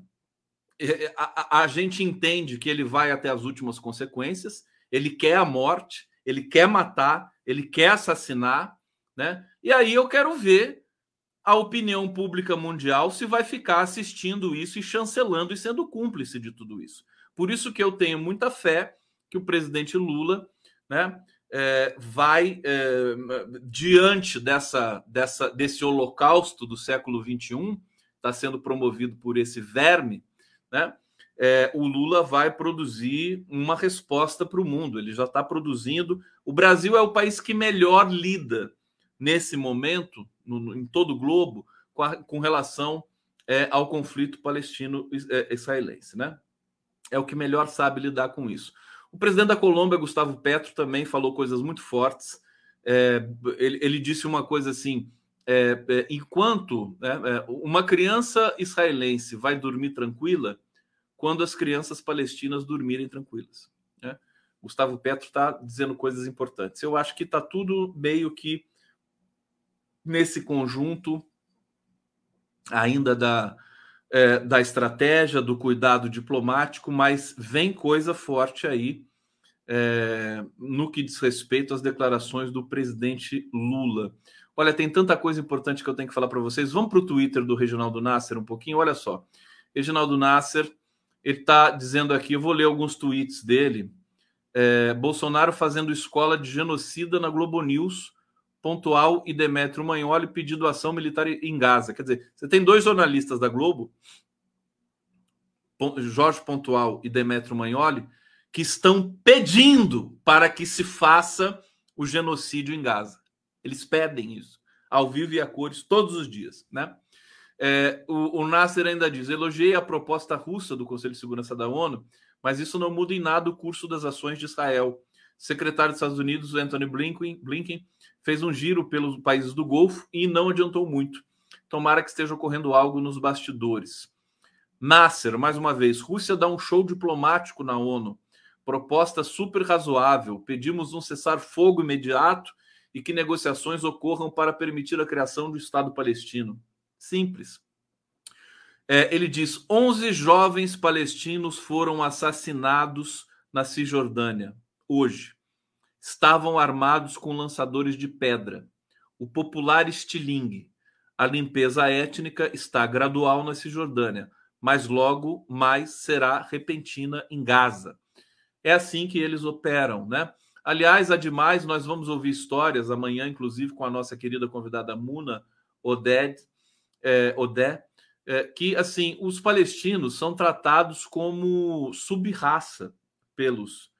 a, a, gente entende que ele vai até as últimas consequências, ele quer a morte, ele quer matar, ele quer assassinar, né? E aí eu quero ver a opinião pública mundial se vai ficar assistindo isso e chancelando e sendo cúmplice de tudo isso. Por isso que eu tenho muita fé que o presidente Lula, né, é, vai, é, diante dessa, dessa, desse holocausto do século XXI, está sendo promovido por esse verme, né? É, o Lula vai produzir uma resposta para o mundo. Ele já está produzindo. O Brasil é o país que melhor lida nesse momento, no, em todo o globo, com, a, com relação é, ao conflito palestino-israelense, né? É o que melhor sabe lidar com isso. O presidente da Colômbia, Gustavo Petro, também falou coisas muito fortes. É, ele, ele, disse uma coisa assim: é, é, enquanto né, é, uma criança israelense vai dormir tranquila, quando as crianças palestinas dormirem tranquilas. Né? Gustavo Petro está dizendo coisas importantes. Eu acho que está tudo meio que nesse conjunto ainda da, é, da estratégia, do cuidado diplomático, mas vem coisa forte aí é, no que diz respeito às declarações do presidente Lula. Olha, tem tanta coisa importante que eu tenho que falar para vocês. Vamos para o Twitter do Reginaldo Nasser um pouquinho. Olha só, Reginaldo Nasser, ele está dizendo aqui, eu vou ler alguns tweets dele. É, Bolsonaro fazendo escola de genocida na Globo News Pontual e Demetrio Magnoli pedindo ação militar em Gaza. Quer dizer, você tem dois jornalistas da Globo, Jorge Pontual e Demetrio Magnoli, que estão pedindo para que se faça o genocídio em Gaza. Eles pedem isso, ao vivo e a cores, todos os dias. Né? É, o, o Nasser ainda diz: elogiei a proposta russa do Conselho de Segurança da ONU, mas isso não muda em nada o curso das ações de Israel. secretário dos Estados Unidos, Anthony Blinken, Blinken fez um giro pelos países do Golfo e não adiantou muito. Tomara que esteja ocorrendo algo nos bastidores. Nasser, mais uma vez, Rússia dá um show diplomático na ONU. Proposta super razoável. Pedimos um cessar-fogo imediato e que negociações ocorram para permitir a criação do Estado palestino. Simples. É, ele diz: 11 jovens palestinos foram assassinados na Cisjordânia hoje estavam armados com lançadores de pedra. O popular estilingue. A limpeza étnica está gradual na Cisjordânia, mas logo mais será repentina em Gaza. É assim que eles operam, né? Aliás, ademais, nós vamos ouvir histórias amanhã, inclusive com a nossa querida convidada Muna Oded, é, Odé, é, que assim os palestinos são tratados como subraça pelos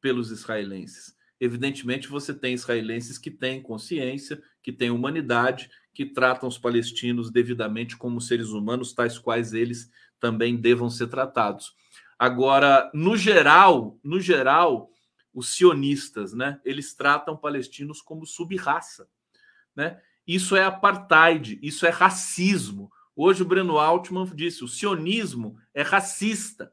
pelos israelenses. Evidentemente, você tem israelenses que têm consciência, que têm humanidade, que tratam os palestinos devidamente como seres humanos, tais quais eles também devam ser tratados. Agora, no geral, no geral, os sionistas, né, eles tratam palestinos como subraça, né? Isso é apartheid, isso é racismo. Hoje o Breno Altman disse: o sionismo é racista,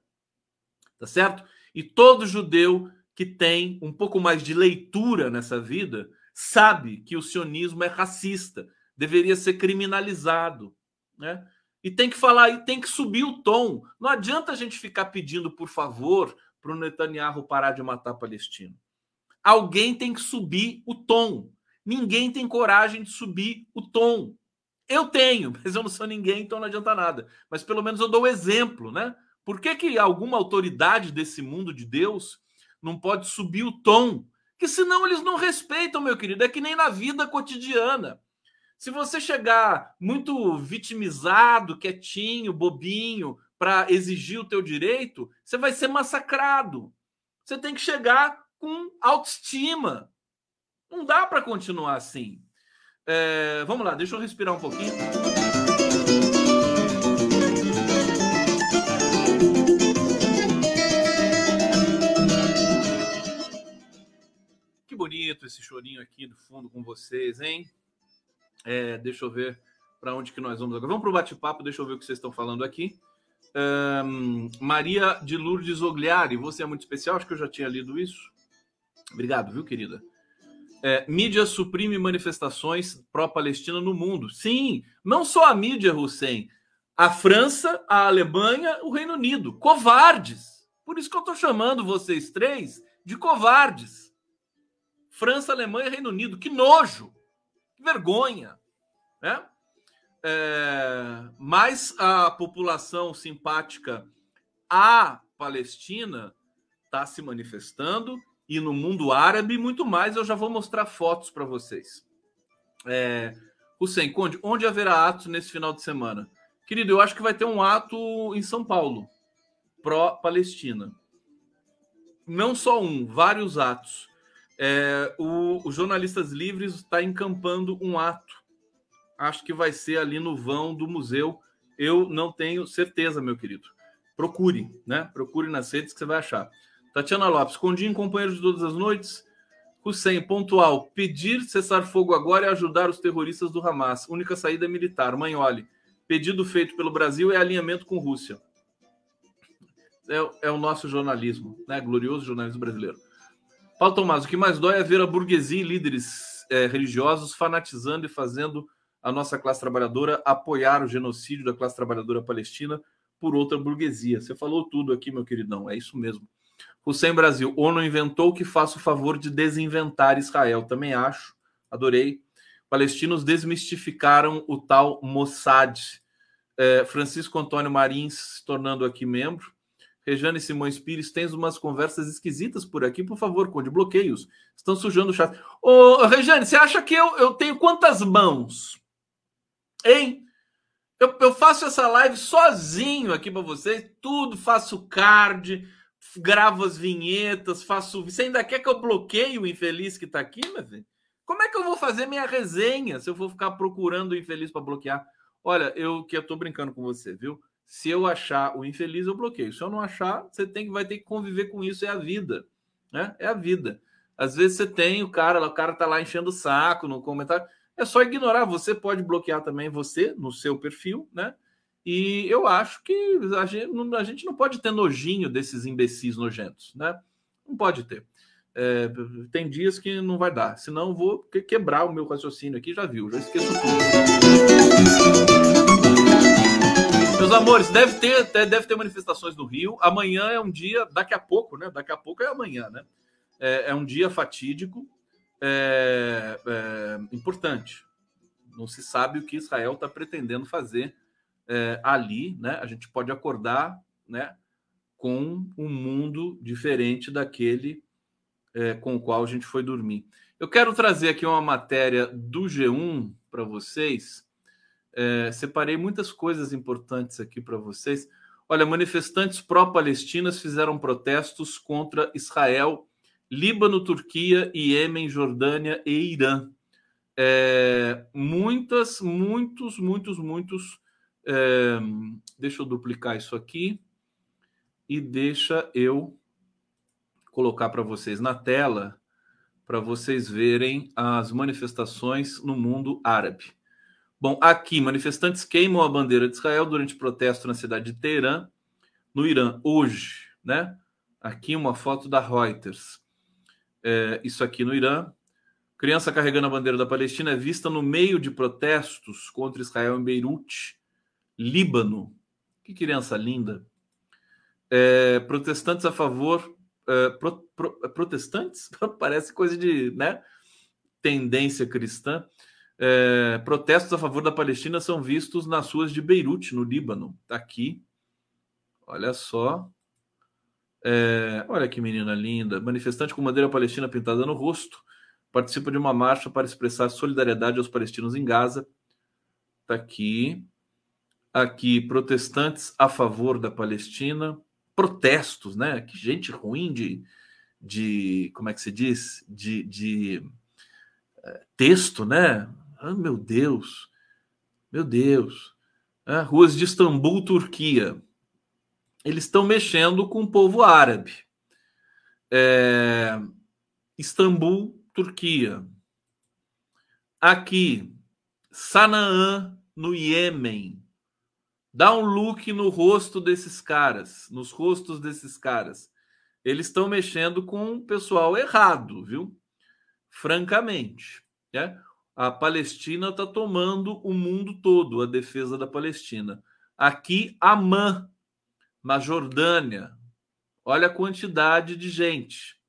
tá certo? E todo judeu que tem um pouco mais de leitura nessa vida sabe que o sionismo é racista, deveria ser criminalizado, né? E tem que falar e tem que subir o tom. Não adianta a gente ficar pedindo, por favor, para o Netanyahu parar de matar palestino. Alguém tem que subir o tom. Ninguém tem coragem de subir o tom. Eu tenho, *laughs* mas eu não sou ninguém, então não adianta nada. Mas pelo menos eu dou o exemplo, né? Por que, que alguma autoridade desse mundo de Deus não pode subir o tom? Que senão eles não respeitam, meu querido. É que nem na vida cotidiana. Se você chegar muito vitimizado, quietinho, bobinho, para exigir o teu direito, você vai ser massacrado. Você tem que chegar com autoestima. Não dá para continuar assim. É, vamos lá, deixa eu respirar um pouquinho. Bonito esse chorinho aqui do fundo com vocês, hein? É, deixa eu ver para onde que nós vamos agora. Vamos para o bate-papo, deixa eu ver o que vocês estão falando aqui. Um, Maria de Lourdes Ogliari, você é muito especial, acho que eu já tinha lido isso. Obrigado, viu, querida? É, mídia suprime manifestações pró-Palestina no mundo. Sim, não só a mídia, Hussein. A França, a Alemanha, o Reino Unido. Covardes. Por isso que eu estou chamando vocês três de covardes. França, Alemanha Reino Unido. Que nojo. Que vergonha. Né? É, mas a população simpática à Palestina está se manifestando e no mundo árabe muito mais. Eu já vou mostrar fotos para vocês. É, Hussein onde haverá atos nesse final de semana? Querido, eu acho que vai ter um ato em São Paulo, pró-Palestina. Não só um, vários atos. É, o, o Jornalistas Livres está encampando um ato acho que vai ser ali no vão do museu. Eu não tenho certeza, meu querido. Procure, né? Procure nas redes que você vai achar. Tatiana Lopes, Condinho, companheiro de todas as noites. Hussein, pontual. Pedir cessar fogo agora é ajudar os terroristas do Hamas. Única saída é militar. Manhole. Pedido feito pelo Brasil é alinhamento com Rússia. É, é o nosso jornalismo, né? Glorioso jornalismo brasileiro. Paulo Tomás, o que mais dói é ver a burguesia e líderes é, religiosos fanatizando e fazendo a nossa classe trabalhadora apoiar o genocídio da classe trabalhadora palestina por outra burguesia. Você falou tudo aqui, meu queridão, é isso mesmo. Hussein Brasil, ONU inventou que faça o favor de desinventar Israel. Também acho, adorei. Palestinos desmistificaram o tal Mossad. É, Francisco Antônio Marins se tornando aqui membro. Rejane Simões Pires, tens umas conversas esquisitas por aqui, por favor, Conde, bloqueios. Estão sujando o chat. Ô, Rejane, você acha que eu, eu tenho quantas mãos? Hein? Eu, eu faço essa live sozinho aqui para vocês, tudo, faço card, gravo as vinhetas, faço. Você ainda quer que eu bloqueie o infeliz que está aqui, meu filho? Como é que eu vou fazer minha resenha se eu for ficar procurando o infeliz para bloquear? Olha, eu que eu tô brincando com você, viu? Se eu achar o infeliz, eu bloqueio. Se eu não achar, você tem que vai ter que conviver com isso, é a vida, né? É a vida. Às vezes você tem o cara, o cara tá lá enchendo o saco no comentário. É só ignorar. Você pode bloquear também você no seu perfil, né? E eu acho que a gente, a gente não pode ter nojinho desses imbecis nojentos, né? Não pode ter. É, tem dias que não vai dar, senão vou quebrar o meu raciocínio aqui. Já viu, já esqueço tudo. Meus amores, deve ter, deve ter manifestações no Rio. Amanhã é um dia, daqui a pouco, né? Daqui a pouco é amanhã, né? É, é um dia fatídico é, é, importante. Não se sabe o que Israel está pretendendo fazer é, ali, né? A gente pode acordar, né, com um mundo diferente daquele é, com o qual a gente foi dormir. Eu quero trazer aqui uma matéria do G1 para vocês. É, separei muitas coisas importantes aqui para vocês. Olha, manifestantes pró-palestinas fizeram protestos contra Israel Líbano, Turquia, Iêmen, Jordânia e Irã. É, muitas, muitos, muitos, muitos. É, deixa eu duplicar isso aqui e deixa eu colocar para vocês na tela para vocês verem as manifestações no mundo árabe. Bom, aqui manifestantes queimam a bandeira de Israel durante protesto na cidade de Teherã, no Irã, hoje, né? Aqui uma foto da Reuters é, isso aqui no Irã. Criança carregando a bandeira da Palestina é vista no meio de protestos contra Israel em Beirute, Líbano. Que criança linda. É, protestantes a favor. É, pro, pro, protestantes? *laughs* Parece coisa de né, tendência cristã. É, protestos a favor da Palestina são vistos nas ruas de Beirute, no Líbano. Está aqui. Olha só. É, olha que menina linda. Manifestante com bandeira palestina pintada no rosto participa de uma marcha para expressar solidariedade aos palestinos em Gaza. Está aqui. Aqui, protestantes a favor da Palestina. Protestos, né? Que gente ruim de, de como é que se diz? De, de é, texto, né? Ah, meu Deus, meu Deus. É, ruas de Istambul, Turquia. Eles estão mexendo com o povo árabe. É, Istambul, Turquia. Aqui, Sanaã, no Iêmen. Dá um look no rosto desses caras, nos rostos desses caras. Eles estão mexendo com o pessoal errado, viu? Francamente. Né? A Palestina está tomando o mundo todo, a defesa da Palestina. Aqui, Amã, na Jordânia. Olha a quantidade de gente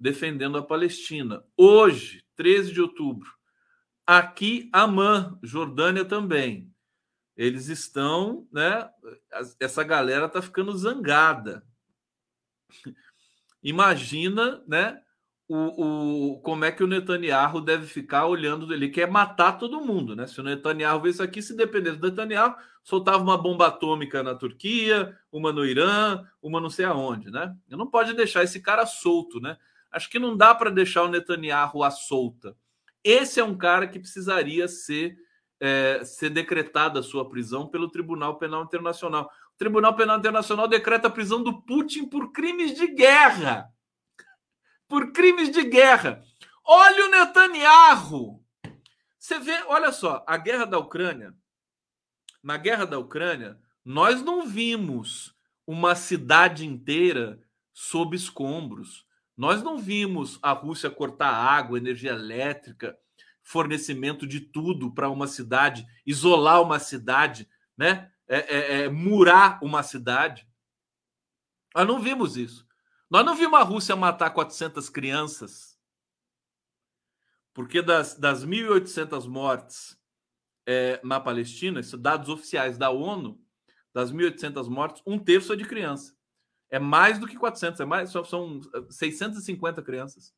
defendendo a Palestina. Hoje, 13 de outubro, aqui, Amã, Jordânia também. Eles estão, né? Essa galera está ficando zangada. Imagina, né? O, o, como é que o Netanyahu deve ficar olhando. Ele quer matar todo mundo, né? Se o Netanyahu isso aqui, se dependesse do Netanyahu, soltava uma bomba atômica na Turquia, uma no Irã, uma não sei aonde, né? Não pode deixar esse cara solto, né? Acho que não dá para deixar o Netanyahu à solta. Esse é um cara que precisaria ser, é, ser decretada a sua prisão pelo Tribunal Penal Internacional. O Tribunal Penal Internacional decreta a prisão do Putin por crimes de guerra por crimes de guerra. Olha o Netanyahu. Você vê, olha só, a guerra da Ucrânia. Na guerra da Ucrânia, nós não vimos uma cidade inteira sob escombros. Nós não vimos a Rússia cortar água, energia elétrica, fornecimento de tudo para uma cidade, isolar uma cidade, né? É, é, é, murar uma cidade. Nós não vimos isso. Nós não vimos a Rússia matar 400 crianças, porque das, das 1.800 mortes é, na Palestina, isso dados oficiais da ONU, das 1.800 mortes, um terço é de criança. É mais do que 400, é mais, são 650 crianças.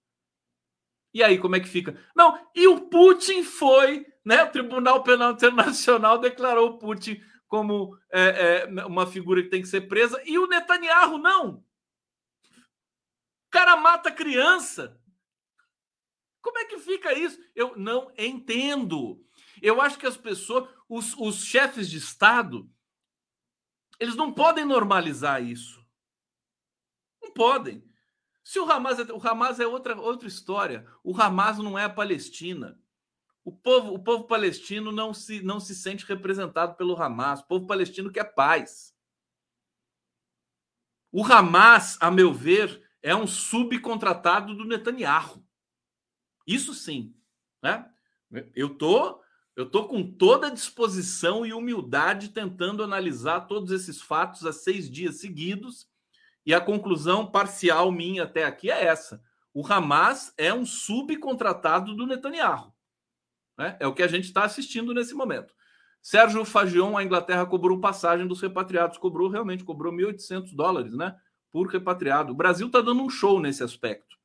E aí, como é que fica? Não, e o Putin foi, né? O Tribunal Penal Internacional declarou o Putin como é, é, uma figura que tem que ser presa, e o Netanyahu não mata criança. Como é que fica isso? Eu não entendo. Eu acho que as pessoas, os, os chefes de Estado, eles não podem normalizar isso. Não podem. Se o Hamas é, o Hamas é outra, outra história. O Hamas não é a Palestina. O povo, o povo palestino não se, não se sente representado pelo Hamas. O povo palestino quer paz. O Hamas, a meu ver, é um subcontratado do Netanyahu. Isso sim, né? Eu tô, eu tô com toda a disposição e humildade tentando analisar todos esses fatos há seis dias seguidos e a conclusão parcial minha até aqui é essa: o Hamas é um subcontratado do Netanyahu. Né? É o que a gente está assistindo nesse momento. Sérgio Fagion, a Inglaterra cobrou passagem dos repatriados, cobrou realmente, cobrou 1.800 dólares, né? Por repatriado. O Brasil está dando um show nesse aspecto.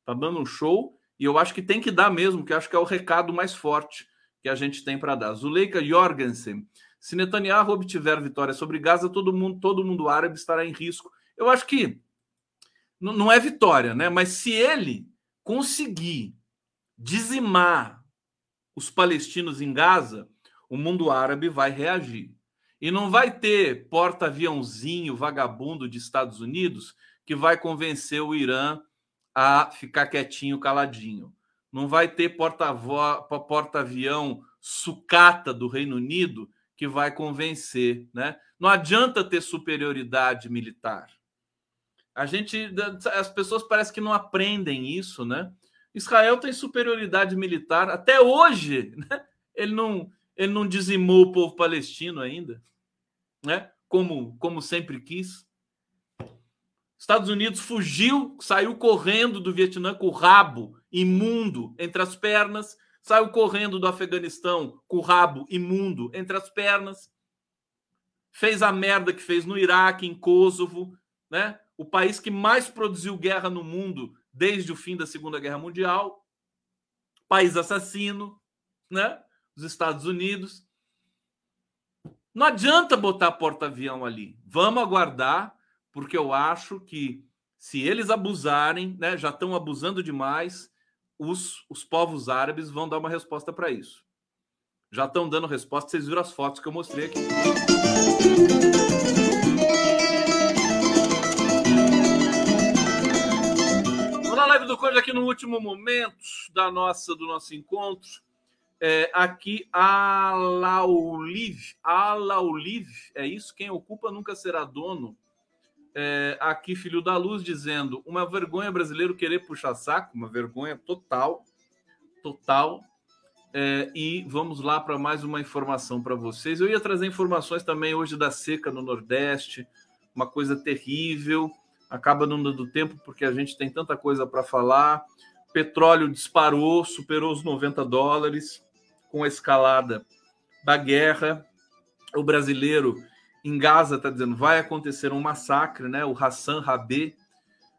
Está dando um show e eu acho que tem que dar mesmo, que acho que é o recado mais forte que a gente tem para dar. Zuleika Jorgensen. Se Netanyahu obtiver vitória sobre Gaza, todo mundo, todo mundo árabe estará em risco. Eu acho que não é vitória, né? Mas se ele conseguir dizimar os palestinos em Gaza, o mundo árabe vai reagir. E não vai ter porta-aviãozinho vagabundo de Estados Unidos que vai convencer o Irã a ficar quietinho, caladinho. Não vai ter porta-avião sucata do Reino Unido que vai convencer, né? Não adianta ter superioridade militar. A gente, as pessoas parecem que não aprendem isso, né? Israel tem superioridade militar até hoje, né? Ele não, ele não dizimou o povo palestino ainda, né? Como, como sempre quis. Estados Unidos fugiu, saiu correndo do Vietnã com o rabo imundo entre as pernas, saiu correndo do Afeganistão com o rabo imundo entre as pernas, fez a merda que fez no Iraque, em Kosovo, né? O país que mais produziu guerra no mundo desde o fim da Segunda Guerra Mundial, país assassino, né? Os Estados Unidos. Não adianta botar porta-avião ali. Vamos aguardar, porque eu acho que se eles abusarem, né, já estão abusando demais, os, os povos árabes vão dar uma resposta para isso. Já estão dando resposta, vocês viram as fotos que eu mostrei aqui. Vamos na live do Conde aqui no último momento da nossa do nosso encontro. É, aqui a Lauliv, a Lauliv, é isso? Quem ocupa nunca será dono. É, aqui, filho da luz, dizendo: uma vergonha brasileiro querer puxar saco, uma vergonha total, total. É, e vamos lá para mais uma informação para vocês. Eu ia trazer informações também hoje da seca no Nordeste, uma coisa terrível. Acaba não dando tempo porque a gente tem tanta coisa para falar. Petróleo disparou, superou os 90 dólares com a escalada da guerra. O brasileiro em Gaza está dizendo vai acontecer um massacre, né? O Hassan Rabé.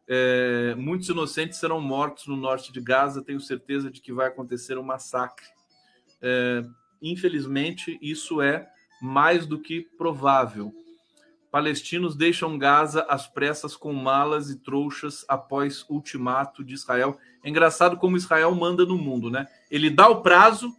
É, muitos inocentes serão mortos no norte de Gaza. Tenho certeza de que vai acontecer um massacre. É, infelizmente, isso é mais do que provável. Palestinos deixam Gaza às pressas com malas e trouxas após ultimato de Israel. É engraçado como Israel manda no mundo, né? Ele dá o prazo,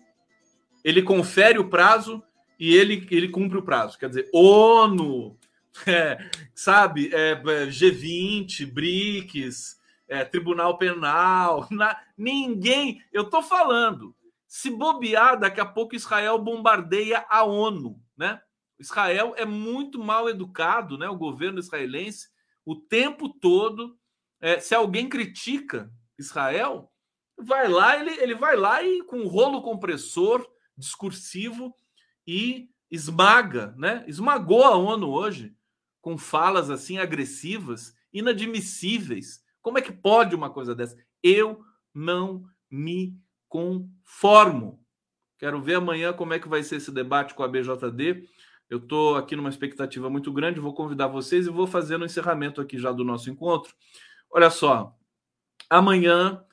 ele confere o prazo e ele, ele cumpre o prazo. Quer dizer, ONU, *laughs* é, sabe, é, G20, BRICS, é, Tribunal Penal, *laughs* na, ninguém. Eu tô falando. Se bobear, daqui a pouco Israel bombardeia a ONU, né? Israel é muito mal educado, né? O governo israelense, o tempo todo. É, se alguém critica Israel, vai lá, ele, ele vai lá e com rolo compressor discursivo e esmaga, né? Esmagou a ONU hoje com falas assim agressivas, inadmissíveis. Como é que pode uma coisa dessa? Eu não me conformo. Quero ver amanhã como é que vai ser esse debate com a BJD. Eu estou aqui numa expectativa muito grande, vou convidar vocês e vou fazer no encerramento aqui já do nosso encontro. Olha só, amanhã,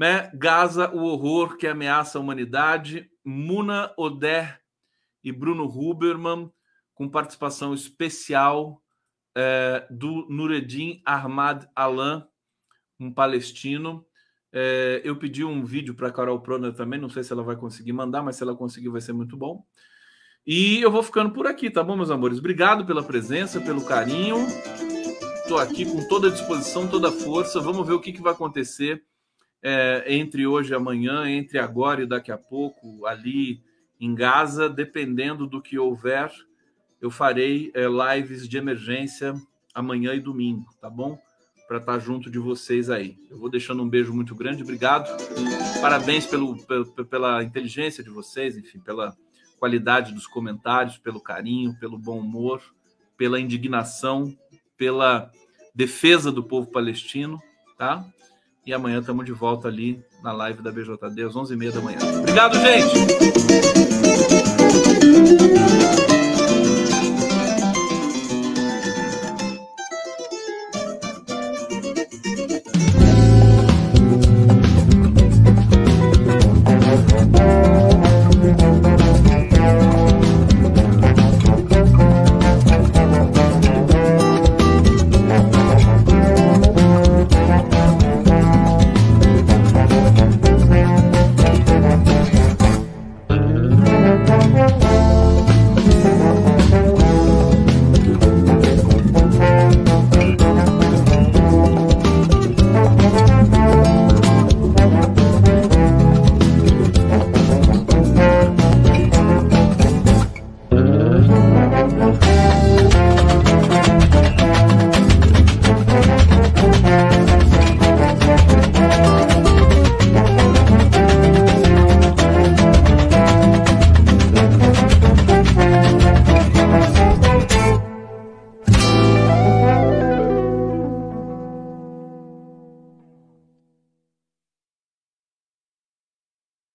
né, Gaza, o horror que ameaça a humanidade, Muna Oder e Bruno Huberman, com participação especial é, do Nureddin Ahmad Alan, um palestino. É, eu pedi um vídeo para Carol Proner também, não sei se ela vai conseguir mandar, mas se ela conseguir vai ser muito bom. E eu vou ficando por aqui, tá bom, meus amores? Obrigado pela presença, pelo carinho. Estou aqui com toda a disposição, toda a força. Vamos ver o que, que vai acontecer é, entre hoje e amanhã, entre agora e daqui a pouco, ali em Gaza, dependendo do que houver. Eu farei é, lives de emergência amanhã e domingo, tá bom? Para estar tá junto de vocês aí. Eu vou deixando um beijo muito grande, obrigado. Parabéns pelo, pelo, pela inteligência de vocês, enfim, pela qualidade dos comentários, pelo carinho, pelo bom humor, pela indignação, pela defesa do povo palestino, tá? E amanhã estamos de volta ali na live da BJD às 11h30 da manhã. Obrigado, gente!